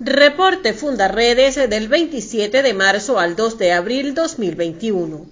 Reporte Fundaredes del 27 de marzo al 2 de abril 2021.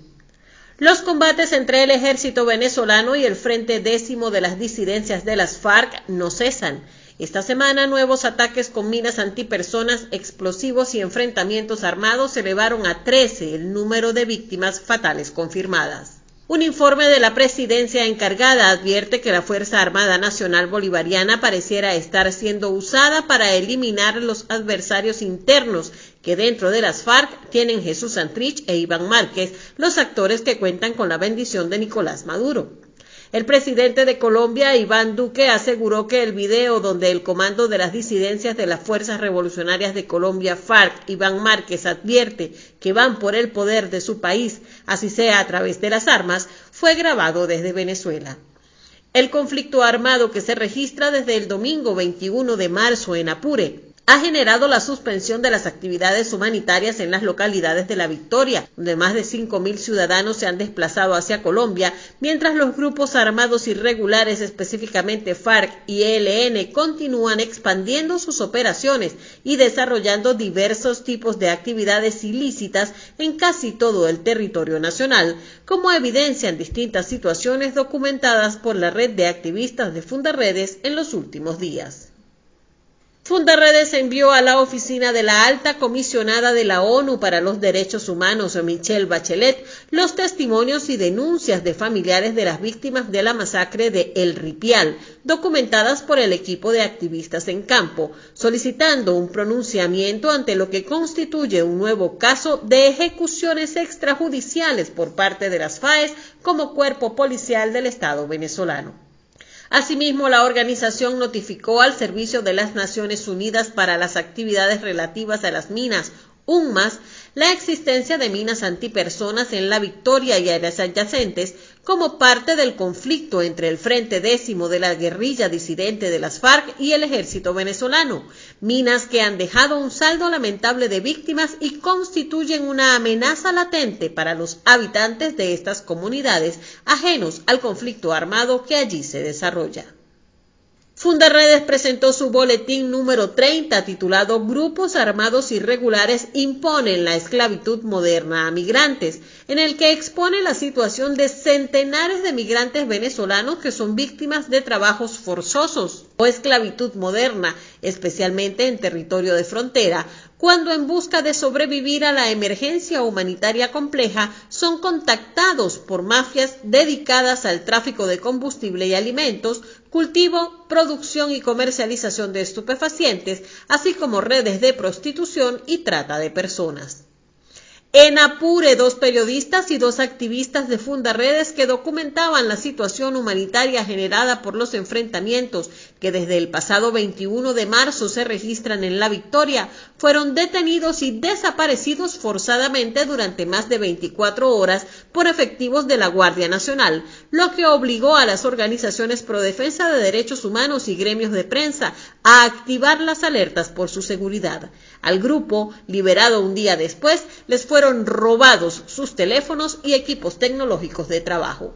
Los combates entre el ejército venezolano y el Frente Décimo de las disidencias de las FARC no cesan. Esta semana nuevos ataques con minas antipersonas, explosivos y enfrentamientos armados elevaron a 13 el número de víctimas fatales confirmadas. Un informe de la presidencia encargada advierte que la Fuerza Armada Nacional Bolivariana pareciera estar siendo usada para eliminar los adversarios internos que dentro de las FARC tienen Jesús Santrich e Iván Márquez, los actores que cuentan con la bendición de Nicolás Maduro. El presidente de Colombia, Iván Duque, aseguró que el video donde el comando de las disidencias de las Fuerzas Revolucionarias de Colombia, FARC, Iván Márquez, advierte que van por el poder de su país, así sea a través de las armas, fue grabado desde Venezuela. El conflicto armado que se registra desde el domingo 21 de marzo en Apure ha generado la suspensión de las actividades humanitarias en las localidades de La Victoria, donde más de 5.000 ciudadanos se han desplazado hacia Colombia, mientras los grupos armados irregulares, específicamente FARC y ELN, continúan expandiendo sus operaciones y desarrollando diversos tipos de actividades ilícitas en casi todo el territorio nacional, como evidencian distintas situaciones documentadas por la red de activistas de Fundaredes en los últimos días. Fundaredes envió a la oficina de la alta comisionada de la ONU para los Derechos Humanos, Michelle Bachelet, los testimonios y denuncias de familiares de las víctimas de la masacre de El Ripial, documentadas por el equipo de activistas en campo, solicitando un pronunciamiento ante lo que constituye un nuevo caso de ejecuciones extrajudiciales por parte de las FAES como cuerpo policial del Estado venezolano. Asimismo, la organización notificó al Servicio de las Naciones Unidas para las actividades relativas a las minas, UNMAS, la existencia de minas antipersonas en la Victoria y áreas adyacentes como parte del conflicto entre el Frente Décimo de la guerrilla disidente de las FARC y el ejército venezolano, minas que han dejado un saldo lamentable de víctimas y constituyen una amenaza latente para los habitantes de estas comunidades ajenos al conflicto armado que allí se desarrolla. Fundaredes presentó su boletín número 30 titulado Grupos armados irregulares imponen la esclavitud moderna a migrantes, en el que expone la situación de centenares de migrantes venezolanos que son víctimas de trabajos forzosos o esclavitud moderna, especialmente en territorio de frontera, cuando en busca de sobrevivir a la emergencia humanitaria compleja son contactados por mafias dedicadas al tráfico de combustible y alimentos, cultivo, producción y comercialización de estupefacientes, así como redes de prostitución y trata de personas. En Apure, dos periodistas y dos activistas de Fundaredes que documentaban la situación humanitaria generada por los enfrentamientos que desde el pasado 21 de marzo se registran en La Victoria, fueron detenidos y desaparecidos forzadamente durante más de 24 horas por efectivos de la Guardia Nacional, lo que obligó a las organizaciones pro defensa de derechos humanos y gremios de prensa a activar las alertas por su seguridad. Al grupo, liberado un día después, les fueron robados sus teléfonos y equipos tecnológicos de trabajo.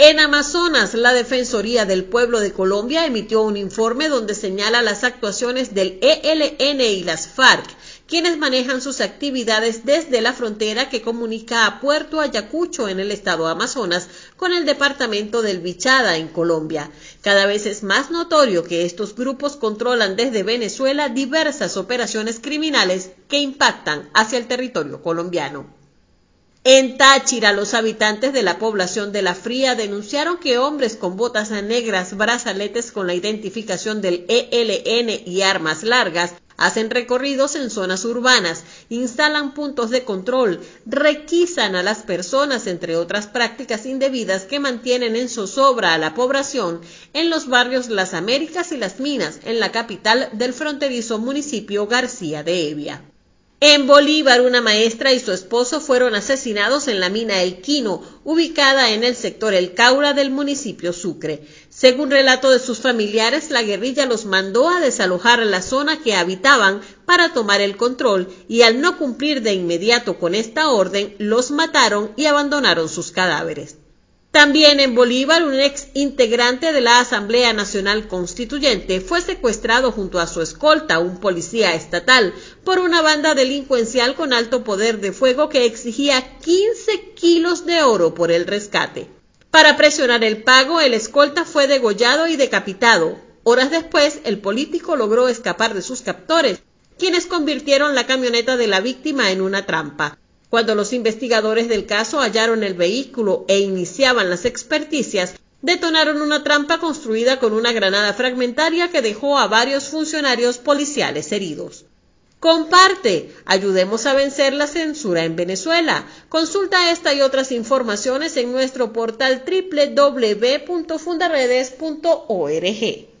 En Amazonas, la Defensoría del Pueblo de Colombia emitió un informe donde señala las actuaciones del ELN y las FARC quienes manejan sus actividades desde la frontera que comunica a Puerto Ayacucho en el estado Amazonas con el departamento del Bichada en Colombia. Cada vez es más notorio que estos grupos controlan desde Venezuela diversas operaciones criminales que impactan hacia el territorio colombiano. En Táchira, los habitantes de la población de La Fría denunciaron que hombres con botas negras, brazaletes con la identificación del ELN y armas largas hacen recorridos en zonas urbanas, instalan puntos de control, requisan a las personas, entre otras prácticas indebidas que mantienen en zozobra a la población en los barrios Las Américas y Las Minas, en la capital del fronterizo municipio García de Evia. En Bolívar, una maestra y su esposo fueron asesinados en la mina El Quino, ubicada en el sector El Caura del municipio Sucre. Según relato de sus familiares, la guerrilla los mandó a desalojar la zona que habitaban para tomar el control y al no cumplir de inmediato con esta orden, los mataron y abandonaron sus cadáveres. También en Bolívar, un ex integrante de la Asamblea Nacional Constituyente fue secuestrado junto a su escolta, un policía estatal, por una banda delincuencial con alto poder de fuego que exigía 15 kilos de oro por el rescate. Para presionar el pago, el escolta fue degollado y decapitado. Horas después, el político logró escapar de sus captores, quienes convirtieron la camioneta de la víctima en una trampa. Cuando los investigadores del caso hallaron el vehículo e iniciaban las experticias, detonaron una trampa construida con una granada fragmentaria que dejó a varios funcionarios policiales heridos. Comparte, ayudemos a vencer la censura en Venezuela. Consulta esta y otras informaciones en nuestro portal www.fundaredes.org.